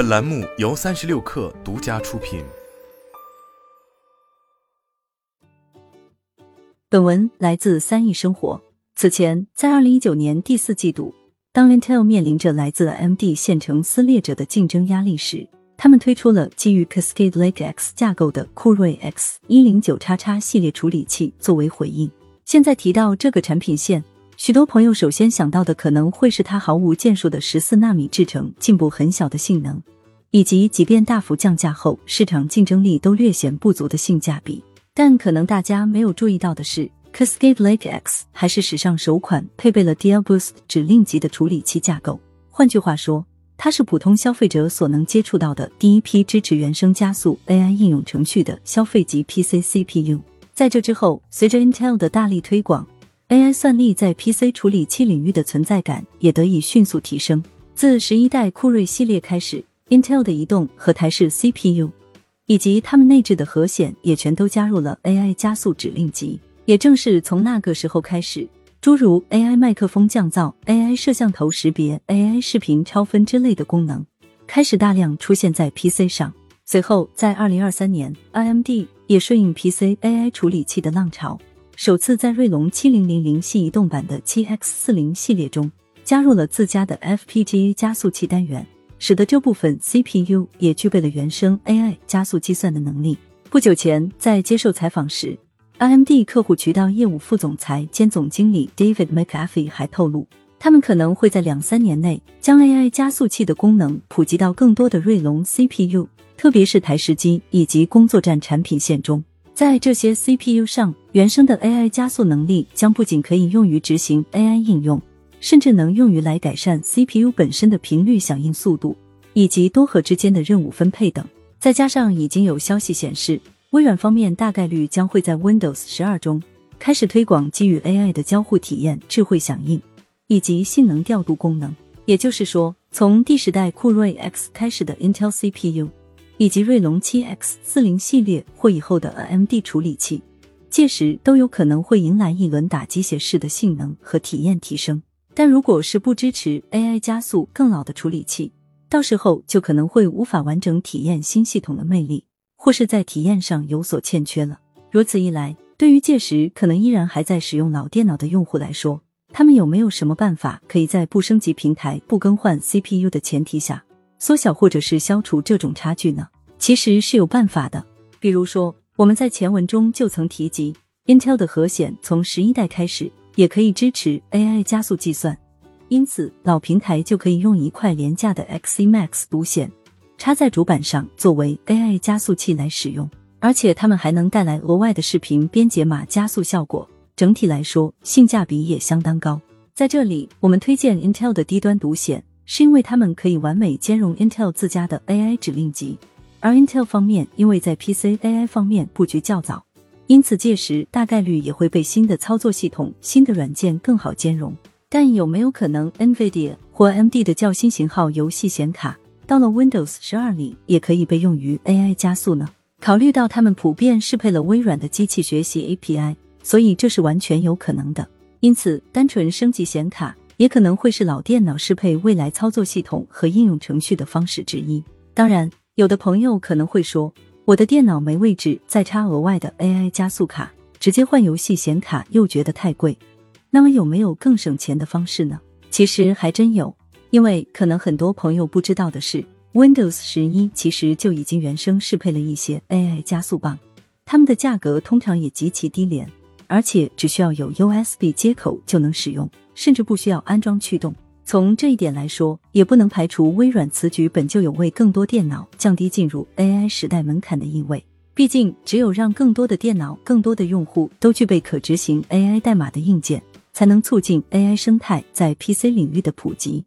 本栏目由三十六氪独家出品。本文来自三亿生活。此前，在二零一九年第四季度，当 Intel 面临着来自 AMD 线程撕裂者的竞争压力时，他们推出了基于 Cascade Lake X 架构的酷睿 X 一零九叉叉系列处理器作为回应。现在提到这个产品线。许多朋友首先想到的可能会是它毫无建树的十四纳米制程进步很小的性能，以及即便大幅降价后市场竞争力都略显不足的性价比。但可能大家没有注意到的是，Cascade Lake X 还是史上首款配备了 Dia Boost 指令级的处理器架构。换句话说，它是普通消费者所能接触到的第一批支持原生加速 AI 应用程序的消费级 PC CPU。在这之后，随着 Intel 的大力推广。AI 算力在 PC 处理器领域的存在感也得以迅速提升。自十一代酷睿系列开始，Intel 的移动和台式 CPU 以及它们内置的核显也全都加入了 AI 加速指令集。也正是从那个时候开始，诸如 AI 麦克风降噪、AI 摄像头识别、AI 视频超分之类的功能开始大量出现在 PC 上。随后，在二零二三年，AMD 也顺应 PC AI 处理器的浪潮。首次在锐龙七零零零系移动版的七 X 四零系列中加入了自家的 FPGA 加速器单元，使得这部分 CPU 也具备了原生 AI 加速计算的能力。不久前，在接受采访时，AMD 客户渠道业务副总裁兼总经理 David McAfee 还透露，他们可能会在两三年内将 AI 加速器的功能普及到更多的锐龙 CPU，特别是台式机以及工作站产品线中。在这些 CPU 上，原生的 AI 加速能力将不仅可以用于执行 AI 应用，甚至能用于来改善 CPU 本身的频率响应速度以及多核之间的任务分配等。再加上已经有消息显示，微软方面大概率将会在 Windows 十二中开始推广基于 AI 的交互体验、智慧响应以及性能调度功能。也就是说，从第十代酷睿 X 开始的 Intel CPU。以及锐龙七 X 四零系列或以后的 AMD 处理器，届时都有可能会迎来一轮打鸡血式的性能和体验提升。但如果是不支持 AI 加速更老的处理器，到时候就可能会无法完整体验新系统的魅力，或是在体验上有所欠缺了。如此一来，对于届时可能依然还在使用老电脑的用户来说，他们有没有什么办法可以在不升级平台、不更换 CPU 的前提下？缩小或者是消除这种差距呢？其实是有办法的。比如说，我们在前文中就曾提及，Intel 的核显从十一代开始也可以支持 AI 加速计算，因此老平台就可以用一块廉价的 Xe-Max 独显插在主板上作为 AI 加速器来使用，而且它们还能带来额外的视频编解码加速效果。整体来说，性价比也相当高。在这里，我们推荐 Intel 的低端独显。是因为它们可以完美兼容 Intel 自家的 AI 指令集，而 Intel 方面因为在 PC AI 方面布局较早，因此届时大概率也会被新的操作系统、新的软件更好兼容。但有没有可能 NVIDIA 或 AMD 的较新型号游戏显卡到了 Windows 十二里也可以被用于 AI 加速呢？考虑到它们普遍适配了微软的机器学习 API，所以这是完全有可能的。因此，单纯升级显卡。也可能会是老电脑适配未来操作系统和应用程序的方式之一。当然，有的朋友可能会说，我的电脑没位置再插额外的 AI 加速卡，直接换游戏显卡又觉得太贵。那么有没有更省钱的方式呢？其实还真有，因为可能很多朋友不知道的是，Windows 十一其实就已经原生适配了一些 AI 加速棒，它们的价格通常也极其低廉。而且只需要有 USB 接口就能使用，甚至不需要安装驱动。从这一点来说，也不能排除微软此举本就有为更多电脑降低进入 AI 时代门槛的意味。毕竟，只有让更多的电脑、更多的用户都具备可执行 AI 代码的硬件，才能促进 AI 生态在 PC 领域的普及。